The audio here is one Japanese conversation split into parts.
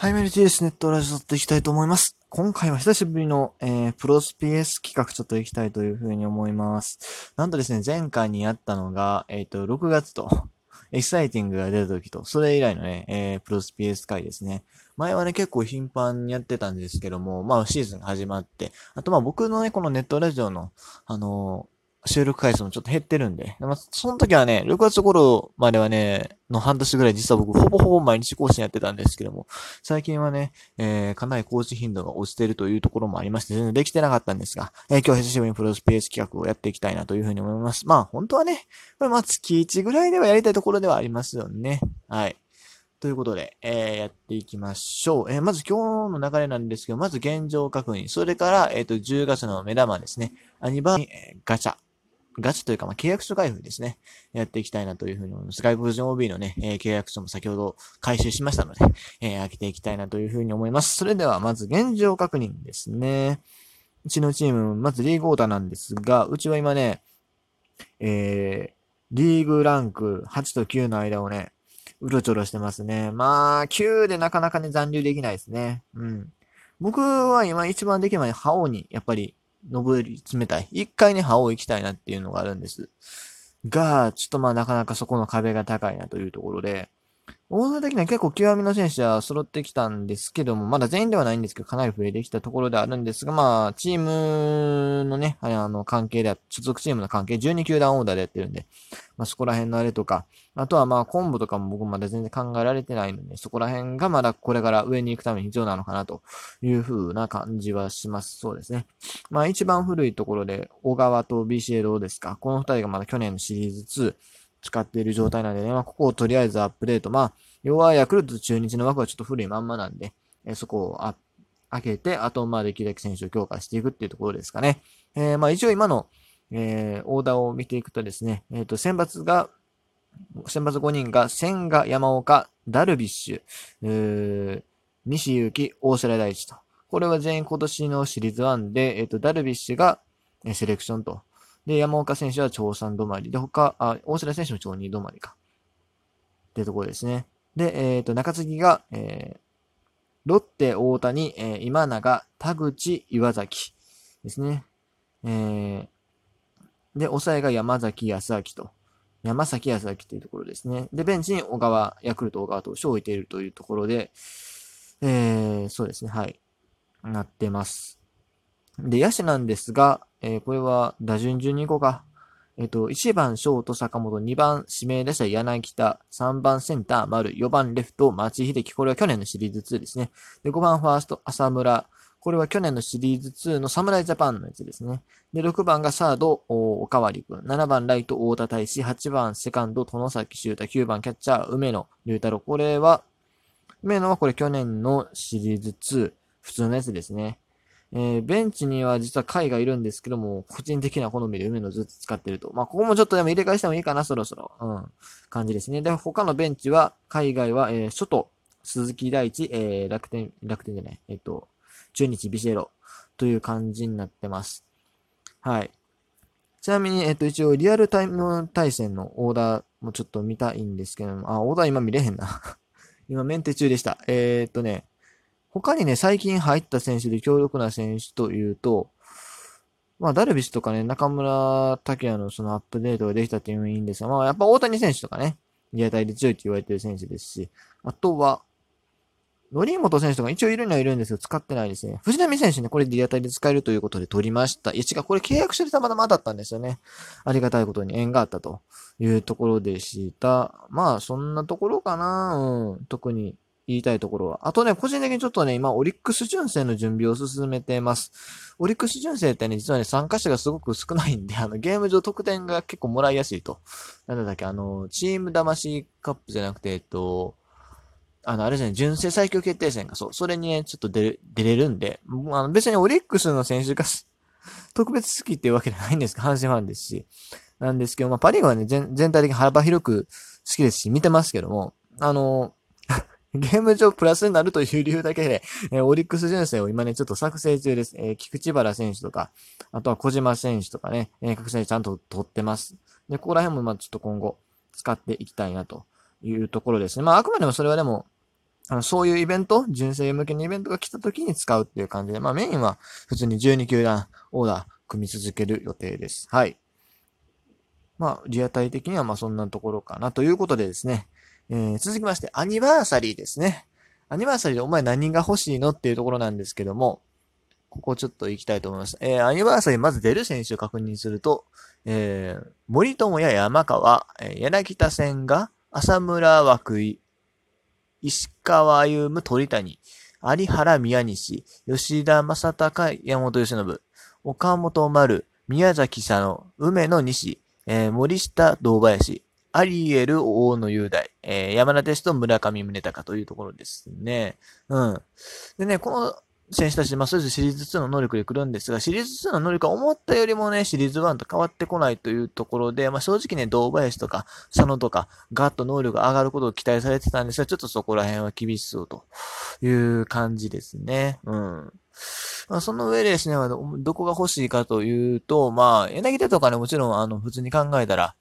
はい、メルティです。ネットラジオ撮っていきたいと思います。今回は久しぶりの、えー、プロス PS 企画ちょっといきたいというふうに思います。なんとですね、前回にやったのが、えっ、ー、と、6月と、エキサイティングが出た時と、それ以来のね、えー、プロス PS 回ですね。前はね、結構頻繁にやってたんですけども、まあシーズン始まって、あとまあ僕のね、このネットラジオの、あの収録回数もちょっと減ってるんで。まあ、その時はね、6月頃まではね、の半年ぐらい実は僕ほぼほぼ毎日更新やってたんですけども、最近はね、えー、かなり更新頻度が落ちてるというところもありまして、全然できてなかったんですが、えー、今日久しぶりにプロスペース企画をやっていきたいなというふうに思います。まあ、本当はね、これまあ月1ぐらいではやりたいところではありますよね。はい。ということで、えー、やっていきましょう。えー、まず今日の流れなんですけど、まず現状確認。それから、えっ、ー、と、10月の目玉ですね。アニバ、ー、ガチャ。ガチというか、まあ、契約書開封ですね。やっていきたいなというふうに思います。外国人 OB のね、えー、契約書も先ほど回収しましたので、えー、開けていきたいなというふうに思います。それでは、まず現状確認ですね。うちのチーム、まずリーグオーダーなんですが、うちは今ね、えー、リーグランク8と9の間をね、うろちょろしてますね。まあ、9でなかなかね、残留できないですね。うん。僕は今一番できる前に、ハオに、やっぱり、登り冷たい。一回ね、歯を行きたいなっていうのがあるんです。が、ちょっとまあなかなかそこの壁が高いなというところで、大ー的には結構極みの選手は揃ってきたんですけども、まだ全員ではないんですけど、かなり増えてきたところであるんですが、まあ、チームのね、あの、関係では、所属チームの関係、12球団オーダーでやってるんで、まあそこら辺のあれとか、あとはまあ、コンボとかも僕まだ全然考えられてないので、そこら辺がまだこれから上に行くために必要なのかなという風な感じはします。そうですね。まあ一番古いところで、小川と BCA どうですかこの二人がまだ去年のシリーズ2、使っている状態なんでね、まあ、ここをとりあえずアップデート。まあ、要はヤクルト中日の枠はちょっと古いまんまなんで、え、そこをあ開けて、あと、まあ、できるだけ選手を強化していくっていうところですかね。えー、まあ、一応今の、えー、オーダーを見ていくとですね、えっ、ー、と、選抜が、選抜5人が、千賀、山岡、ダルビッシュ、えー、西祐希、大瀬良大地と。これは全員今年のシリーズ1で、えっ、ー、と、ダルビッシュが、セレクションと。で、山岡選手は超3止まり。で、他、あ、大瀬良選手も超2止まりか。ってところですね。で、えっ、ー、と、中継ぎが、えー、ロッテ、大谷、えー、今永、田口、岩崎ですね。えー、で、抑えが山崎康明と。山崎康明というところですね。で、ベンチに小川、ヤクルト小川投手を置いているというところで、えー、そうですね、はい。なってます。で、野手なんですが、えー、これは打順順に行こうか。えっ、と、1番ショート坂本、2番指名打者柳田、3番センター丸、4番レフト町秀樹、これは去年のシリーズ2ですね。で、5番ファースト浅村、これは去年のシリーズ2の侍ジャパンのやつですね。で、6番がサード、おかわりくん。7番ライト、大田大志。8番セカンド、殿崎修太。9番キャッチャー、梅野龍太郎。これは、梅野はこれ去年のシリーズ2、普通のやつですね。えー、ベンチには実は貝がいるんですけども、個人的な好みで梅野ずっと使ってると。まあ、ここもちょっとでも入れ替えしてもいいかな、そろそろ。うん。感じですね。で、他のベンチは、海外は、えー、初と、鈴木大地、えー、楽天、楽天じゃない、えっ、ー、と、中日ビシエロという感じになってます。はい。ちなみに、えっ、と、一応、リアルタイム対戦のオーダーもちょっと見たいんですけども、あ、オーダー今見れへんな 今、メンテ中でした。えー、っとね、他にね、最近入った選手で強力な選手というと、まあ、ダルビッシュとかね、中村拓也のそのアップデートができたっていうのもいいんですが、まあ、やっぱ大谷選手とかね、リアタイで強いって言われてる選手ですし、あとは、ノリモト選手とか一応いるにはいるんですけど、使ってないですね。藤波選手ね、これリアタイで使えるということで取りました。いや違う、これ契約してたまたまだったんですよね。ありがたいことに縁があったというところでした。まあ、そんなところかな。うん。特に言いたいところは。あとね、個人的にちょっとね、今、オリックス純正の準備を進めてます。オリックス純正ってね、実はね、参加者がすごく少ないんで、あの、ゲーム上得点が結構もらいやすいと。なんだっけ、あの、チーム魂カップじゃなくて、えっと、あの、あれじゃない、純正最強決定戦が、そう、それにね、ちょっと出る、出れるんで、あの、別にオリックスの選手が 特別好きっていうわけじゃないんですけど、阪神ファンですし。なんですけど、まあ、パリーグはね、全体的に幅広く好きですし、見てますけども、あの、ゲーム上プラスになるという理由だけで、えー、オリックス純正を今ね、ちょっと作成中です。えー、菊池原選手とか、あとは小島選手とかね、えー、各選手ちゃんと取ってます。で、ここら辺もまあちょっと今後使っていきたいなというところですね。まああくまでもそれはでも、あの、そういうイベント、純正向けのイベントが来た時に使うっていう感じで、まあメインは普通に12球団オーダー組み続ける予定です。はい。まあ、リアタイ的にはまあそんなところかなということでですね、えー、続きまして、アニバーサリーですね。アニバーサリーでお前何が欲しいのっていうところなんですけども、ここちょっと行きたいと思います。えー、アニバーサリーまず出る選手を確認すると、えー、森友や山川、えー、柳田戦が、浅村枠井、石川歩夢鳥谷、有原宮西、吉田正隆山本由伸、岡本丸、宮崎佐野、梅野西、えー、森下堂林、アリエル大野雄大、えー、山田哲人村上宗隆というところですね。うん。でね、この選手たち、まあ、それぞれシリーズ2の能力で来るんですが、シリーズ2の能力は思ったよりもね、シリーズ1と変わってこないというところで、まあ、正直ね、堂林とか、佐野とか、ガッと能力が上がることを期待されてたんですが、ちょっとそこら辺は厳しそうという感じですね。うん。まあ、その上でですね、どこが欲しいかというと、まあ、柳田とかね、もちろん、あの、普通に考えたら、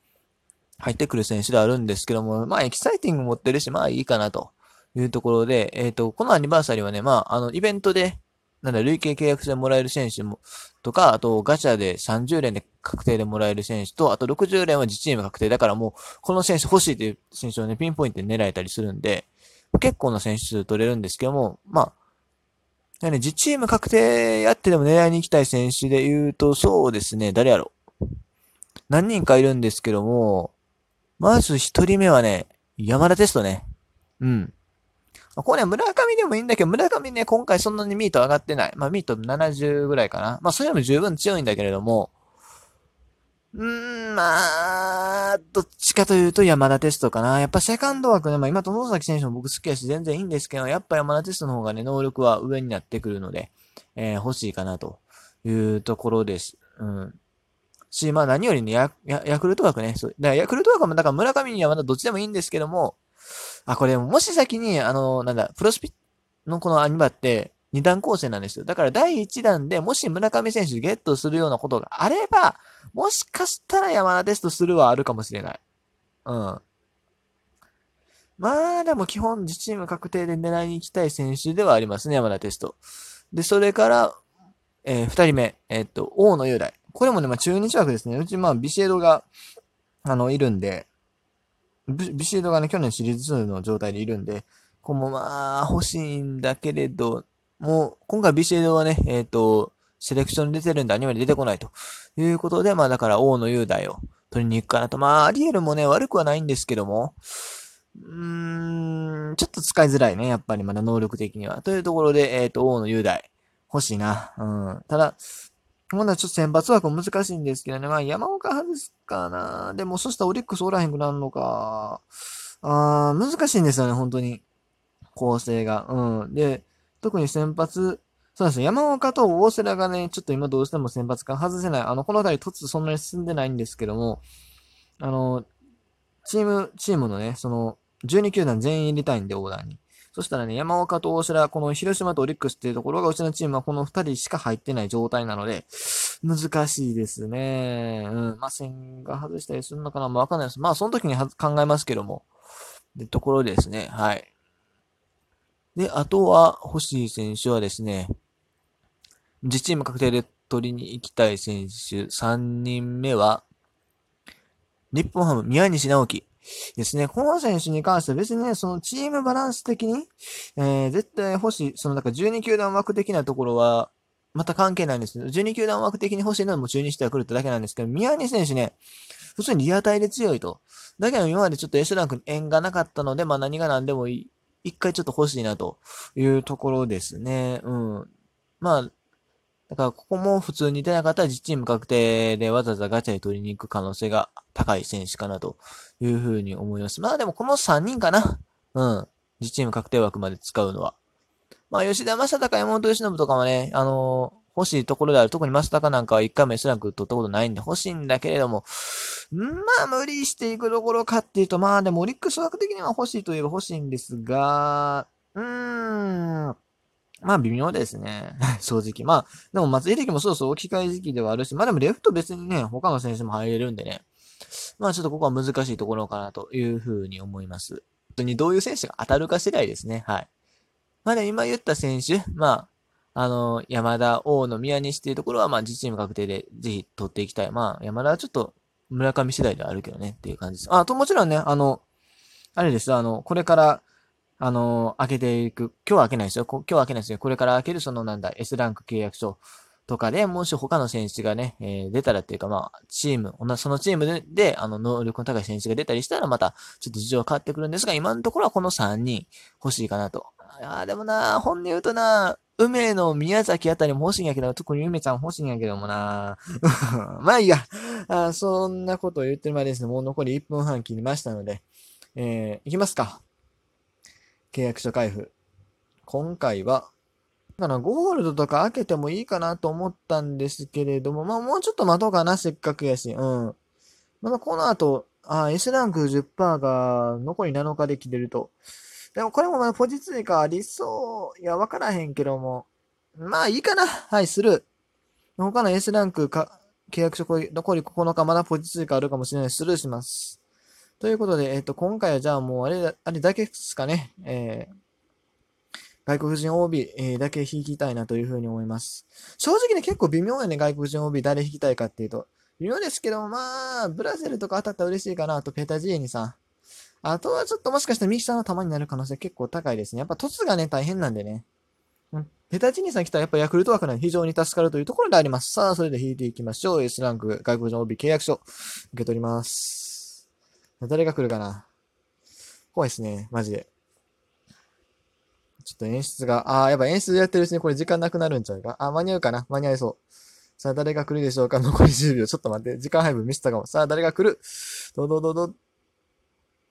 入ってくる選手ではあるんですけども、まあ、エキサイティング持ってるし、まあいいかなと。いうところで、えっ、ー、と、このアニバーサリーはね、まあ、あの、イベントで、なんだ、累計契約してもらえる選手も、とか、あと、ガチャで30連で確定でもらえる選手と、あと60連は自チーム確定だからもう、この選手欲しいという選手をね、ピンポイントで狙えたりするんで、結構な選手数取れるんですけども、まあ、ね、自チーム確定やってでも狙いに行きたい選手で言うと、そうですね、誰やろ何人かいるんですけども、まず一人目はね、山田テストね。うん。これね、村上でもいいんだけど、村上ね、今回そんなにミート上がってない。まあ、ミート70ぐらいかな。まあ、それでも十分強いんだけれども、うーん、まあ、どっちかというと山田テストかな。やっぱセカンド枠ね、まあ今、友崎選手も僕好きだし全然いいんですけど、やっぱ山田テストの方がね、能力は上になってくるので、えー、欲しいかなというところです。うん。し、まあ何よりね、ヤヤクルト枠ね、そう。だからヤクルト枠も、だから村上にはまだどっちでもいいんですけども、あ、これ、もし先に、あの、なんだ、プロスピのこのアニバって、二段構成なんですよ。だから第一弾でもし村上選手ゲットするようなことがあれば、もしかしたら山田テストするはあるかもしれない。うん。まあ、でも基本自チーム確定で狙いに行きたい選手ではありますね、山田テスト。で、それから、えー、二人目、えー、っと、大野雄大。これもね、まあ中日枠ですね。うち、まあ、ビシエドが、あの、いるんで、ビシエドがね、去年シリーズ2の状態でいるんで、ここもまあ、欲しいんだけれど、もう、今回ビシエドはね、えっ、ー、と、セレクションに出てるんでアニメで出てこないということで、まあだから王の雄大を取りに行くかなと。まあ、アリエルもね、悪くはないんですけども、うーん、ちょっと使いづらいね、やっぱりまだ能力的には。というところで、えっ、ー、と、王の雄大、欲しいな。うん。ただ、まだちょっと選抜枠難しいんですけどね。まあ山岡外すかな。でもそしたらオリックスおらへんくなるのか。あー、難しいんですよね、本当に。構成が。うん。で、特に先発、そうですね。山岡と大瀬良がね、ちょっと今どうしても先発か外せない。あの、この辺り突そんなに進んでないんですけども、あの、チーム、チームのね、その、12球団全員入れたいんで、オーダーに。そしたらね、山岡と大城、この広島とオリックスっていうところが、うちのチームはこの二人しか入ってない状態なので、難しいですね。うん。まあ、線が外したりするのかな？まあ、わかんないです。まあ、その時に考えますけども。で、ところですね。はい。で、あとは、欲しい選手はですね、自チーム確定で取りに行きたい選手、3人目は、日本ハム、宮西直樹。ですね。この選手に関しては別にね、そのチームバランス的に、えー、絶対欲しい、そのなんか12球団枠的なところは、また関係ないんですけど、12球団枠的に欲しいのはもう中日では来るってだけなんですけど、宮西選手ね、普通にリアタイで強いと。だけど今までちょっと S ランクに縁がなかったので、まあ何が何でもいい。一回ちょっと欲しいなというところですね。うん。まあ、だからここも普通に出なかったら実チーム確定でわざわざガチャで取りに行く可能性が高い選手かなというふうに思います。まあでもこの3人かな。うん。実チーム確定枠まで使うのは。まあ吉田正尚、山本由伸とかもね、あのー、欲しいところである。特に正尚なんかは1回目 S ランク取ったことないんで欲しいんだけれども、まあ無理していくところかっていうと、まあでもオリックス枠的には欲しいといえば欲しいんですが、うーん。まあ微妙ですね。正直。まあ、でも松井秀喜もそろそろ置き換え時期ではあるし、まあでもレフト別にね、他の選手も入れるんでね。まあちょっとここは難しいところかなというふうに思います。本当にどういう選手が当たるか次第ですね。はい。まあね、今言った選手、まあ、あの、山田、大野、宮西っていうところは、まあ、自チーム確定でぜひ取っていきたい。まあ、山田はちょっと村上次第ではあるけどねっていう感じです。あと、もちろんね、あの、あれですあの、これから、あの、開けていく、今日は開けないですよ。今日は開けないですよ。これから開けるそのなんだ、S ランク契約書とかで、もし他の選手がね、えー、出たらっていうか、まあ、チーム、そのチームで、で、あの、能力の高い選手が出たりしたら、また、ちょっと事情が変わってくるんですが、今のところはこの3人欲しいかなと。ああ、でもな、本音言うとな、梅の宮崎あたりも欲しいんやけど、特に梅ちゃん欲しいんやけどもな。まあいいや。あそんなことを言ってる前ですね、もう残り1分半切りましたので、えー、いきますか。契約書開封。今回は、だからゴールドとか開けてもいいかなと思ったんですけれども、まあもうちょっと待とうかな、せっかくやし。うん。まだこの後、あ、S ランク10%が残り7日で切れると。でもこれもまだポジ追加ありそう。いや、わからへんけども。まあいいかな。はい、する。他の S ランクか、契約書残り9日まだポジ追加あるかもしれない。スルーします。ということで、えっ、と、今回はじゃあもうあれ、あれだけですかね。えー、外国人 OB、え、だけ引きたいなというふうに思います。正直ね、結構微妙やね、外国人 OB 誰引きたいかっていうと。微妙ですけど、まあ、ブラジルとか当たったら嬉しいかなあと、ペタジーニさん。あとはちょっともしかしたらミキサーの球になる可能性結構高いですね。やっぱ凸がね、大変なんでね。うん。ペタチニさん来たらやっぱヤクルト枠なんで非常に助かるというところであります。さあ、それで引いていきましょう。S ランク外国人 OB 契約書受け取ります。誰が来るかな怖いですね。マジで。ちょっと演出が、ああ、やっぱ演出やってるうちにこれ時間なくなるんちゃうか？あ、間に合うかな？間に合いそう。さあ、誰が来るでしょうか？残り10秒。ちょっと待って。時間配分見せたかも。さあ、誰が来る？どどどど、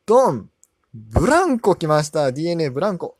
ドンブランコ来ました !DNA ブランコ。